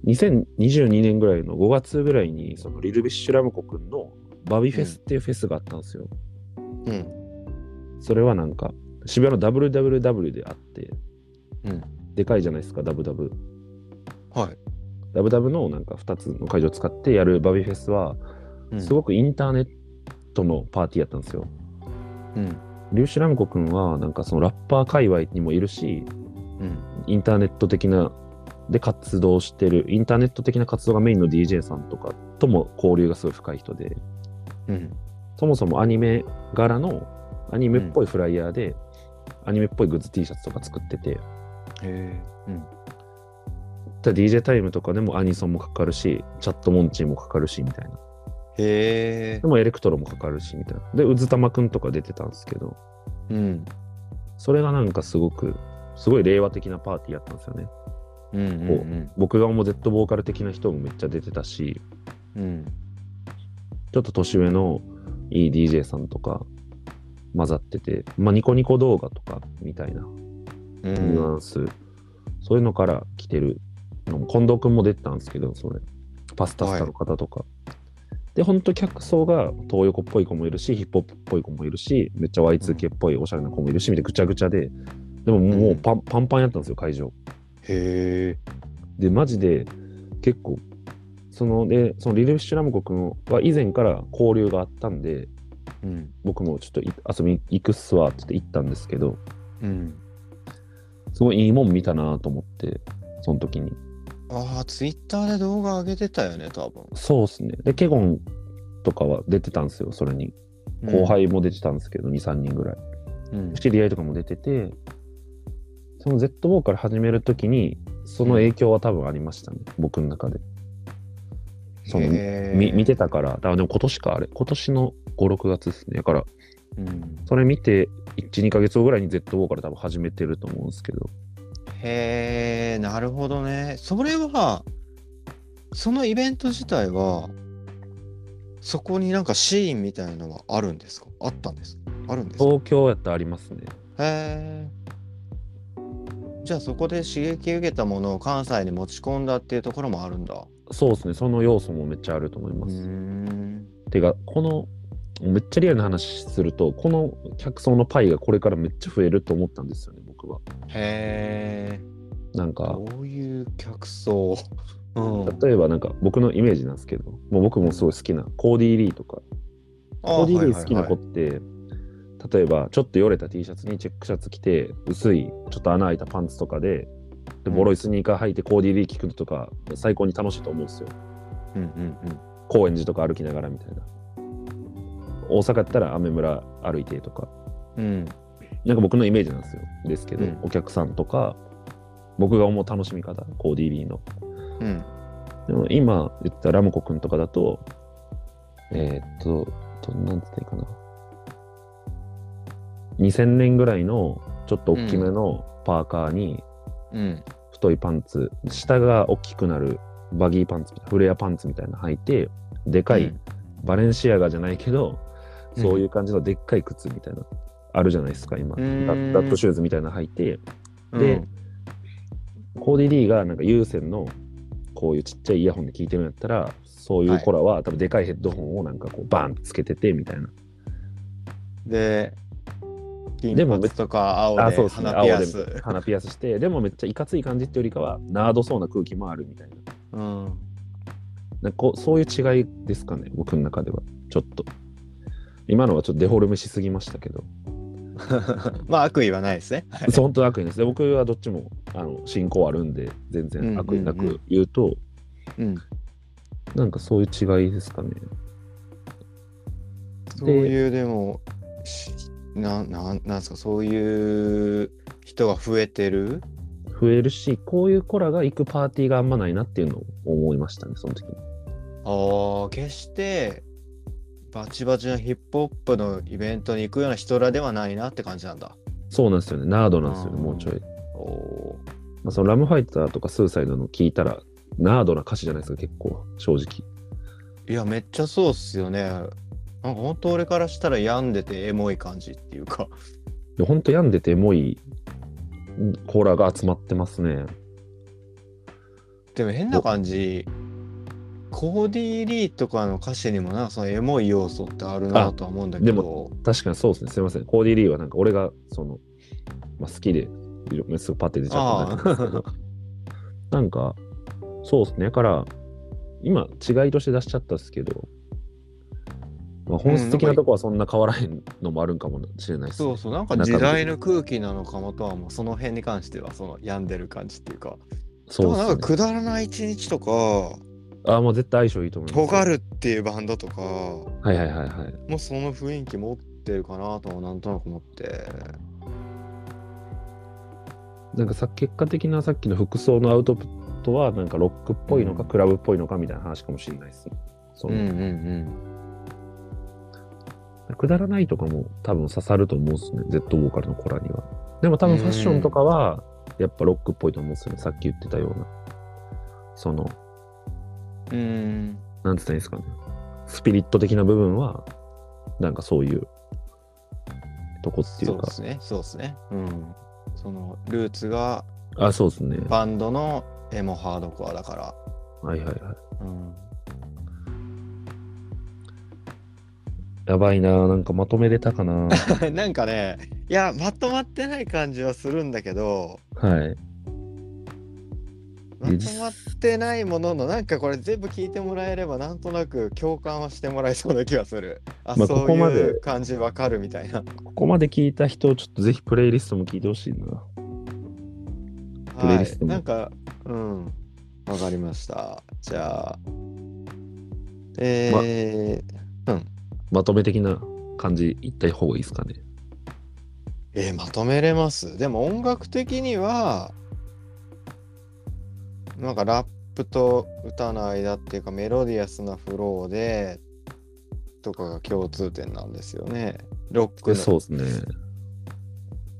2022年ぐらいの5月ぐらいに、そのリル・ビッシュ・ラムコ君のバビフェスっていうフェスがあったんですよ。うん。それはなんか、渋谷の WWW であって、うん。でかいじゃないですか、ダブダブ。はい。ダブダブのなんか2つの会場を使ってやるバビフェスは、うんすごくインターネットのパーティーやったんですよ。うん。リュウシュラムコ君はなんかそのラッパー界隈にもいるし、うん。インターネット的なで活動してる、インターネット的な活動がメインの DJ さんとかとも交流がすごい深い人で、うん。そもそもアニメ柄のアニメっぽいフライヤーで、アニメっぽいグッズ T シャツとか作ってて、へえ。うん。DJ タイムとかでもアニソンもかかるし、チャットモンチーもかかるしみたいな。へえで。もエレクトロもかかるしみたいな。で、うずたまくんとか出てたんですけど、うん。それがなんかすごく、すごい令和的なパーティーやったんですよね。うん。うん。僕が思う Z ボーカル的な人もめっちゃ出てたし、うん。ちょっと年上のいい DJ さんとか混ざってて、まあニコニコ動画とかみたいなうニュアん。ンス、そういうのから来てるのも、近藤くんも出てたんですけど、それ、パスタスタの方とか。で、ほんと客層が東横っぽい子もいるし、ヒップホップっぽい子もいるし、めっちゃ Y2K っぽいおしゃれな子もいるし、みたいなぐちゃぐちゃで、でももうパン,、パンパンやったんですよ、会場。へえ。で、マジで結構、そので、そのリル・フィッシュラムコ君は以前から交流があったんで、うん。僕もちょっとい遊びに行くっすわって言って行ったんですけど、うん。すごいいいもん見たなと思って、その時に。ああ、ツイッターで動画上げてたよね、多分。そうですね。で、ケゴンとかは出てたんですよ、それに。後輩も出てたんですけど、2、3人ぐらい。うん。知り合いとかも出てて、その Z ボーカル始めるときに、その影響は多分ありましたね、僕の中で。そのみ見てたから、だからでも今年か、あれ、今年の5、6月ですね。だから、うん。それ見て、1、2ヶ月後ぐらいに Z ボーカル多分始めてると思うんですけど、へえ、なるほどね。それは、そのイベント自体は、そこになんかシーンみたいなのはあるんですか？あったんですか？あるんですか？東京やったらありますね。へえ。じゃあそこで刺激受けたものを関西に持ち込んだっていうところもあるんだ。そうですね、その要素もめっちゃあると思いうまーす。ん。てか、この、めっちゃリアルな話すると、この客層のパイがこれからめっちゃ増えると思ったんですよね、僕は。へえ。なんか、どういう客層うん。例えばなんか僕のイメージなんですけど、もう僕もすごい好きなコーディー・リーとか、コーディー・リー好きな子って、例えばちょっとよれた T シャツにチェックシャツ着て、薄いちょっと穴開いたパンツとかで、でうんボロいスニーカー履いてコーディー・リー聞くのとか、最高に楽しいと思うんですよ。うんうん高円寺とか歩きながらみたいな。大阪やったら雨村歩いてとか、うん。うん。なんか僕のイメージなんですよ。ですけど、うんお客さんとか、僕が思う楽しみ方、コーディー・リーの。うん。でも今言ったラムコ君とかだと、えーっと、となんつっていいかな。2000年ぐらいのちょっと大きめのパーカーにうん。太いパンツ、下が大きくなるバギーパンツみたいな、フレアパンツみたいなの履いて、でかいバレンシアガじゃないけど、うんそういう感じのでっかい靴みたいな、あるじゃないですか、今。ダうんットシューズみたいなの履いて、うん。でコーディ・リーがなんか有線のこういうちっちゃいイヤホンで聞いてるんやったら、そういう子らは多分でかいヘッドホンをなんかこうバンってつけててみたいな。で、金でも髪とか青で鼻ピア青ス。鼻ピアスして、でもめっちゃいかつい感じってよりかは、ナードそうな空気もあるみたいな。うん。なんかこうそういう違いですかね、僕の中では。ちょっと。今のはちょっとデフォルメしすぎましたけど。(laughs) まあ悪意はないですね。本当に悪意ですね。僕はどっちもあの信仰あるんで、全然悪意なうんうんうんく言うん、なんかそういう違いですかね。そういうでもしななんなんですか？そういう人が増えてる？増えるし、こういう子らが行くパーティーがあんまないなっていうのを思いましたね、その時に。ああ決してバチバチのヒップホップのイベントに行くような人らではないなって感じなんだ。そうなんですよね。ナードなんですよね、うんもうちょい。おまあ、そのラムファイターとかスーサイドの聞いたら、ナードな歌詞じゃないですか、結構、正直。いやめっちゃそうっすよね。なんか本当俺からしたら病んでてエモい感じっていうか。でほんと病んでてエモいコーラが集まってますね。でも変な感じ。コーディー・リーとかの歌詞にもなんかそのエモい要素ってあるなとは思うんだけでど。確かにそうですね。すいません。コーディ・リーはなんか俺が、その、まあ、好きで、すぐパッて出ちゃったんですけどあ (laughs) なんか、そうですね。だから、今、違いとして出しちゃったんですけど、まあ、本質的なとこはそんな変わらへんのもあるんかもしれないです、ね。そうそう、なんか時代の空気なのかもとは、もうその辺に関しては、その病んでる感じっていうか。そうねなんか。くだらない一日とか、ああ、もう絶対相性いいと思います。尖るっていうバンドとか、はいはいはいはい。もうその雰囲気持ってるかなともなんとなく思って。なんかさ結果的なさっきの服装のアウトプットはなんかロックっぽいのかクラブっぽいのかみたいな話かもしれないですね。そうのんうんくだらないとかも多分刺さると思うんですね、Z ボーカルの子らには。でも多分ファッションとかはやっぱロックっぽいと思うんですよね、さっき言ってたような。その、うん。うん。なんつったらいいんですかね。スピリット的な部分は、なんかそういうとこっていかそううで。すね。そうですね。うん。そのルーツがあ、そうですね。バンドのエモハードコアだから。はいはいはい。うん。やばいななんかまとめれたかな (laughs) なんかね、いや、まとまってない感じはするんだけど、はい。まとまってないものの、なんかこれ全部聞いてもらえれば、なんとなく共感はしてもらえそうな気がする。あ、まあここまでいう感じわかるみたいな。ここまで聞いた人、ちょっとぜひプレイリストも聞いてほしいな。プレイはい。リストもなんか、うん。わかりました。じゃあ、えーまとめ的な感じ言った方がいいですかね。えーまとめれますでも音楽的にはなんかラップと歌の間っていうかメロディアスなフローでとかが共通点なんですよねロックのそうですね。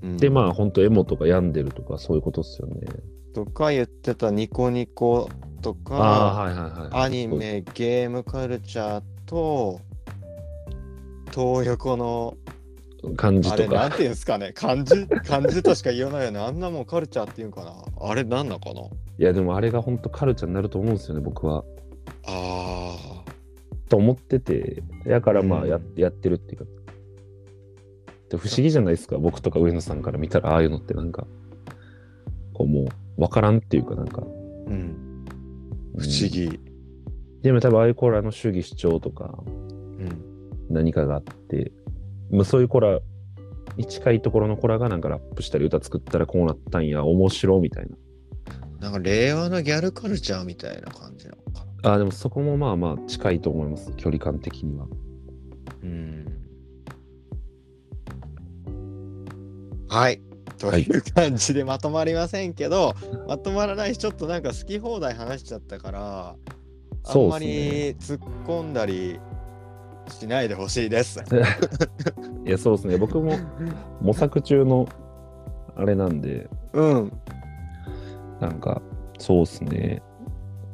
うんで、まあ、ほんとエモとか病んでるとか、そういうことですよね。とか言ってたニコニコとかああ、はいはいはい。アニメゲームカルチャーと東横の。感じとあれなんか。ていうんですかね漢字漢字としか言わないよねあんなもんカルチャーっていうんかなあれなんなのかないや、でもあれがほんとカルチャーになると思うんですよね、僕は。あと思ってて、だからまあや,、うん。やってるっていうか。で不思議じゃないですか、僕とか上野さんから見たら、ああいうのってなんか、こうもう、わからんっていうかなんか。ーうん。不思うん議。でも多分ああいう子らの主義主張とか、うん。何かがあって、まあ、そういう子らに近いところの子らがなんかラップしたり歌作ったらこうなったんや面白みたいなんか令和のギャルカルチャーみたいな感じなのかな。なあでもそこもまあまあ近いと思います。距離感的には。うん。はい。とはいいう感じでまとまりませんけど、まとまらないしちょっとなんか好き放題話しちゃったからあんまり突っ込んだりしないでほしいです。(laughs) いやそうですね。僕も模索中のあれなんで。うん。なんかそうですね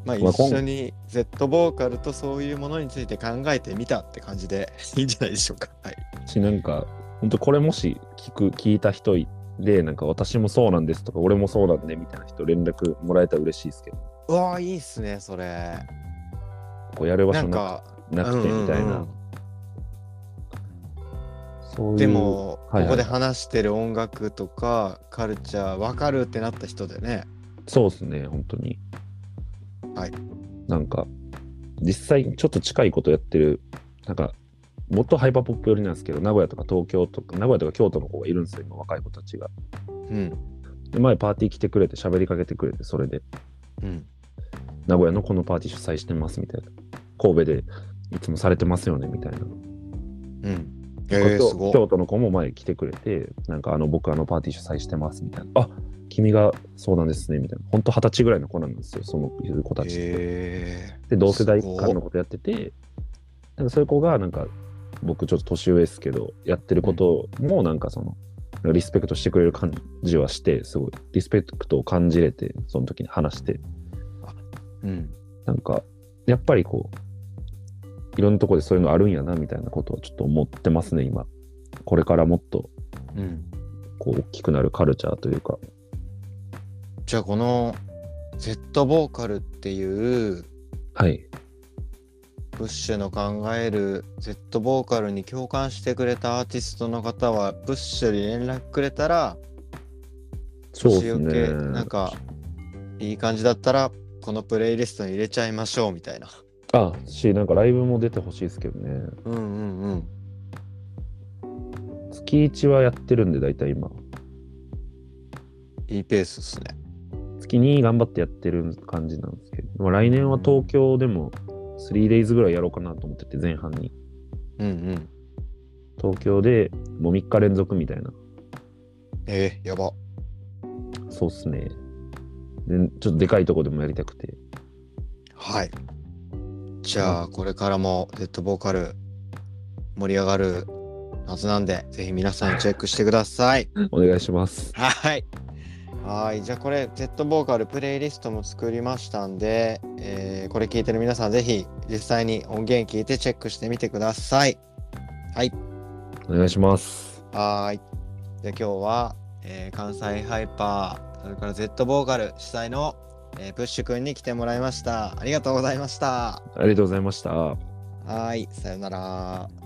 まあまあ一緒に Z ボーカルとそういうものについて考えてみたって感じで (laughs) いいんじゃないでしょうか。はい。しなんか本当これもし聞く聞いた人でなんか私もそうなんですとか俺もそうなんでみたいな人連絡もらえたら嬉しいですけどうわあいいっすねそれ。こうやる場所ななんかなくてみたいな、うんうんうんそういうでも、はいはいここで話してる音楽とかカルチャー分かるってなった人でね。そうですね、本当に。はい。なんか、実際ちょっと近いことやってる、なんか、もっとハイパーポップ寄りなんですけど、名古屋とか東京とか、名古屋とか京都の子がいるんですよ、今、若い子たちが。うん。で、前パーティー来てくれて、喋りかけてくれて、それで、うん。名古屋のこのパーティー主催してますみたいな。神戸でいつもされてますよねみたいな。うん。えー、京すごい。京都の子も前来てくれて、なんかあの僕あのパーティー主催してますみたいな。あ君がそうなんですねみたいな。本当二十歳ぐらいの子なんですよ、その子たちって。えで、同世代間のことやってて、なんかそういう子がなんか僕ちょっと年上ですけど、やってることもなんかその、リスペクトしてくれる感じはして、すごいリスペクトを感じれて、その時に話して、ー。うん。なんか、やっぱりこう、いろんなところでそういうのあるんやな、みたいなことをちょっと思ってますね、今。これからもっと、うん。こう、大きくなるカルチャーというか。じゃあこの Z ボーカルっていうはい。ブッシュの考える Z ボーカルに共感してくれたアーティストの方はブッシュに連絡くれたらそうですね。なんかいい感じだったらこのプレイリストに入れちゃいましょうみたいな。あ、し、なんかライブも出てほしいですけどね。うんうんうん。月1はやってるんで、大体今。いいペースですね。月2頑張ってやってる感じなんですけど、まあ、来年は東京でも 3days ぐらいやろうかなと思ってて、前半に。うんうん。東京でもう3日連続みたいな。えー、やば。そうっすね。でちょっとでかいとこでもやりたくて。はい。じゃあこれからも Z ボーカル盛り上がるはずなんでぜひ皆さんチェックしてください。(laughs) お願いします。はい。はい。じゃあこれ Z ボーカルプレイリストも作りましたんで、えーこれ聞いてる皆さんぜひ実際に音源聞いてチェックしてみてください。はい。お願いします。はーい。で今日は、えー関西ハイパー、それから Z ボーカル主催の、えープッシュくんに来てもらいました。ありがとうございました。ありがとうございました。はーい。さよなら。